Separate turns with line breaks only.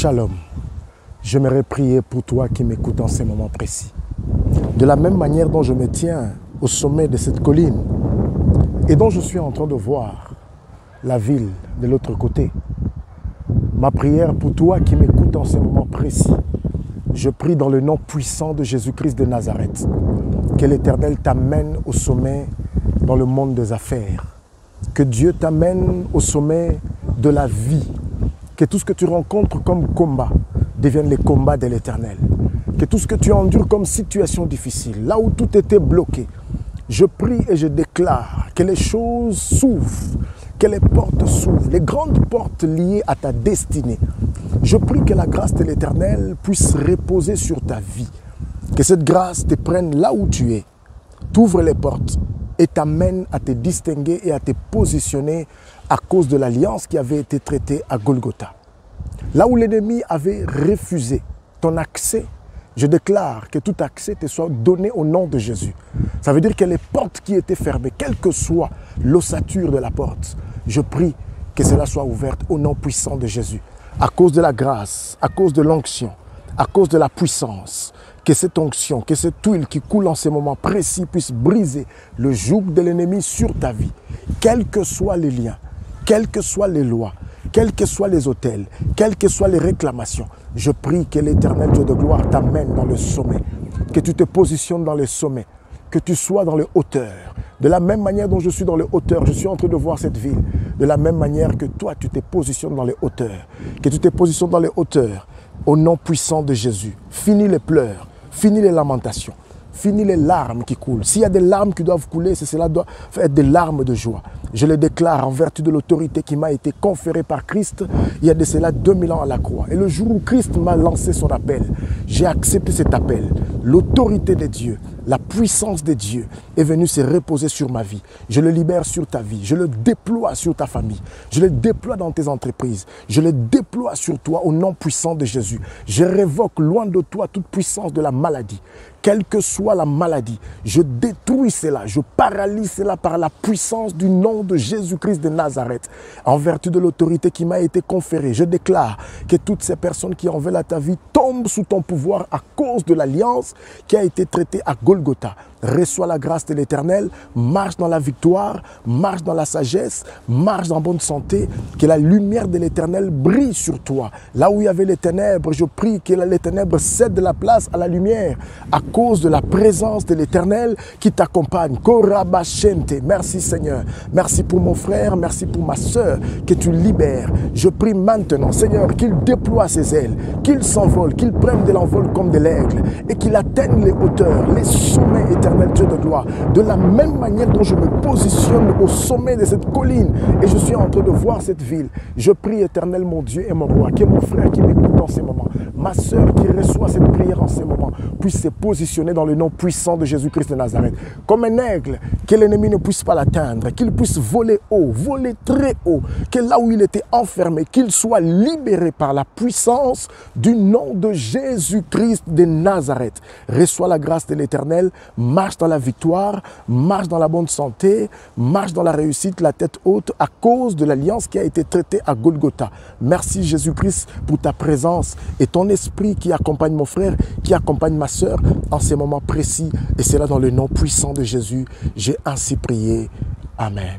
Shalom. J'aimerais prier pour toi qui m'écoutes en ces moments précis. De la même manière dont je me tiens au sommet de cette colline et dont je suis en train de voir la ville de l'autre côté, ma prière pour toi qui m'écoutes en ces moments précis, je prie dans le nom puissant de Jésus-Christ de Nazareth que l'Éternel t'amène au sommet dans le monde des affaires, que Dieu t'amène au sommet de la vie, que tout ce que tu rencontres comme combat devienne les combats de l'Éternel, que tout ce que tu endures comme situation difficile, là où tout était bloqué, je prie et je déclare que les choses s'ouvrent, que les portes s'ouvrent, les grandes portes liées à ta destinée. Je prie que la grâce de l'Éternel puisse reposer sur ta vie, que cette grâce te prenne là où tu es, t'ouvre les portes et t'amène à te distinguer et à te positionner à cause de l'alliance qui avait été traitée à Golgotha. Là où l'ennemi avait refusé ton accès, je déclare que tout accès te soit donné au nom de Jésus. Ça veut dire que les portes qui étaient fermées, quelle que soit l'ossature de la porte, je prie que cela soit ouverte au nom puissant de Jésus. À cause de la grâce, à cause de l'onction, à cause de la puissance, que cette onction, que cette huile qui coule en ces moments précis puisse briser le joug de l'ennemi sur ta vie. Quels que soient les liens, quelles que soient les lois, quels que soient les hôtels, quelles que soient les réclamations, je prie que l'éternel Dieu de gloire t'amène dans le sommet, que tu te positionnes dans le sommet, que tu sois dans les hauteurs. De la même manière dont je suis dans les hauteurs, je suis en train de voir cette ville. De la même manière que toi, tu te positionnes dans les hauteurs. Que tu te positionnes dans les hauteurs. Au nom puissant de Jésus. Finis les pleurs. Finis les lamentations. Finis les larmes qui coulent. S'il y a des larmes qui doivent couler, c'est cela doit être des larmes de joie. Je le déclare en vertu de l'autorité qui m'a été conférée par Christ il y a de cela 2000 ans à la croix. Et le jour où Christ m'a lancé son appel, j'ai accepté cet appel. L'autorité de Dieu, la puissance de Dieu est venue se reposer sur ma vie. Je le libère sur ta vie. Je le déploie sur ta famille. Je le déploie dans tes entreprises. Je le déploie sur toi au nom puissant de Jésus. Je révoque loin de toi toute puissance de la maladie. Quelle que soit la maladie, je détruis cela, je paralyse cela par la puissance du nom de Jésus-Christ de Nazareth. En vertu de l'autorité qui m'a été conférée, je déclare que toutes ces personnes qui en veulent à ta vie tombent sous ton pouvoir à cause de l'alliance qui a été traitée à Golgotha Golgotha. Reçois la grâce de l'Éternel, marche dans la victoire, marche dans la sagesse, marche dans bonne santé, que la lumière de l'Éternel brille sur toi. Là où il y avait les ténèbres, je prie que les ténèbres cèdent la place à la lumière à cause de la présence de l'Éternel qui t'accompagne. Merci Seigneur. Merci pour mon frère, merci pour ma soeur que tu libères. Je prie maintenant, Seigneur, qu'il déploie ses ailes, qu'il s'envole, qu'il prenne de l'envol comme de l'aigle et qu'il atteigne les hauteurs, les sommets éternels Dieu de gloire. De la même manière dont je me positionne au sommet de cette colline et je suis en train de voir cette ville, je prie éternel mon Dieu et mon roi, qui est mon frère qui m'écoute en ces moments, ma soeur qui reçoit cette prière en ces moments, puisse se positionner dans le nom puissant de Jésus-Christ de Nazareth. Comme un aigle, que l'ennemi ne puisse pas l'atteindre, qu'il puisse voler haut, voler très haut, que là où il était enfermé, qu'il soit libéré par la puissance du nom de Jésus-Christ de Nazareth. Reçois la grâce de l'éternel, marche dans la victoire, marche dans la bonne santé, marche dans la réussite, la tête haute, à cause de l'alliance qui a été traitée à Golgotha. Merci Jésus-Christ pour ta présence et ton esprit qui accompagne mon frère, qui accompagne ma soeur en ces moments précis. Et c'est là dans le nom puissant de Jésus, j'ai ainsi prié. Amen.